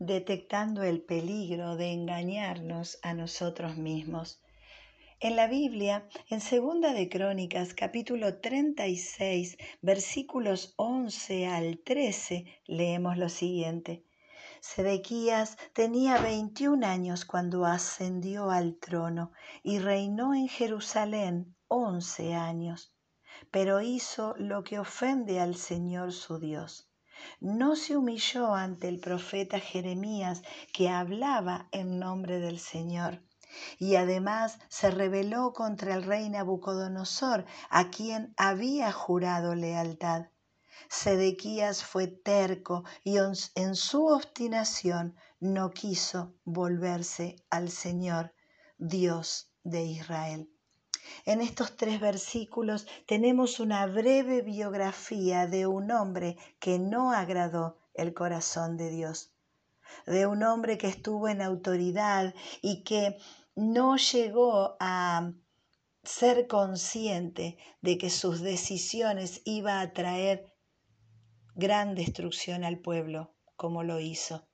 detectando el peligro de engañarnos a nosotros mismos. En la Biblia, en Segunda de Crónicas, capítulo 36, versículos 11 al 13, leemos lo siguiente. Sedequías tenía 21 años cuando ascendió al trono y reinó en Jerusalén 11 años, pero hizo lo que ofende al Señor su Dios. No se humilló ante el profeta Jeremías que hablaba en nombre del Señor y además se rebeló contra el rey Nabucodonosor, a quien había jurado lealtad. Sedequías fue terco y en su obstinación no quiso volverse al Señor, Dios de Israel. En estos tres versículos tenemos una breve biografía de un hombre que no agradó el corazón de Dios, de un hombre que estuvo en autoridad y que no llegó a ser consciente de que sus decisiones iba a traer gran destrucción al pueblo, como lo hizo.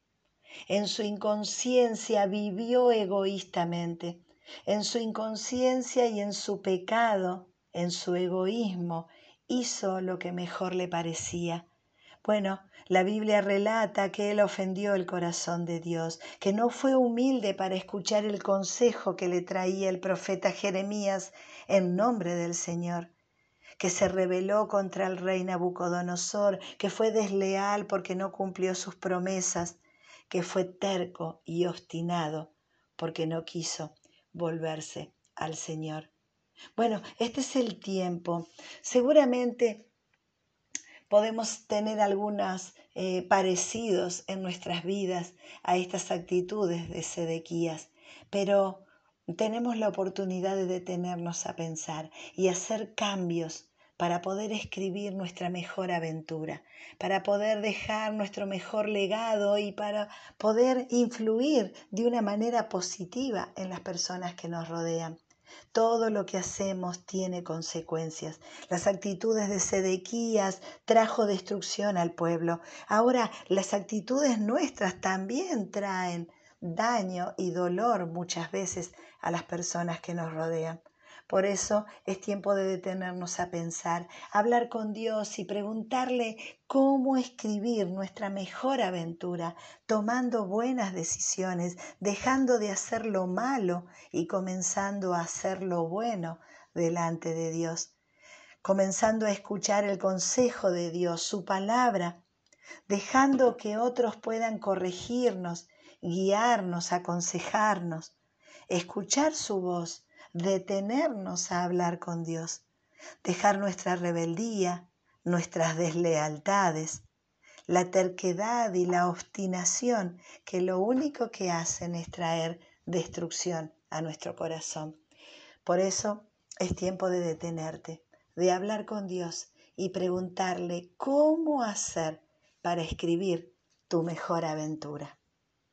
En su inconsciencia vivió egoístamente, en su inconsciencia y en su pecado, en su egoísmo, hizo lo que mejor le parecía. Bueno, la Biblia relata que él ofendió el corazón de Dios, que no fue humilde para escuchar el consejo que le traía el profeta Jeremías en nombre del Señor, que se rebeló contra el rey Nabucodonosor, que fue desleal porque no cumplió sus promesas, que fue terco y obstinado porque no quiso volverse al Señor. Bueno, este es el tiempo. Seguramente podemos tener algunos eh, parecidos en nuestras vidas a estas actitudes de Sedequías, pero tenemos la oportunidad de detenernos a pensar y hacer cambios para poder escribir nuestra mejor aventura, para poder dejar nuestro mejor legado y para poder influir de una manera positiva en las personas que nos rodean. Todo lo que hacemos tiene consecuencias. Las actitudes de Sedequías trajo destrucción al pueblo. Ahora las actitudes nuestras también traen daño y dolor muchas veces a las personas que nos rodean. Por eso es tiempo de detenernos a pensar, hablar con Dios y preguntarle cómo escribir nuestra mejor aventura, tomando buenas decisiones, dejando de hacer lo malo y comenzando a hacer lo bueno delante de Dios, comenzando a escuchar el consejo de Dios, su palabra, dejando que otros puedan corregirnos, guiarnos, aconsejarnos, escuchar su voz detenernos a hablar con Dios, dejar nuestra rebeldía, nuestras deslealtades, la terquedad y la obstinación que lo único que hacen es traer destrucción a nuestro corazón. Por eso es tiempo de detenerte, de hablar con Dios y preguntarle cómo hacer para escribir tu mejor aventura.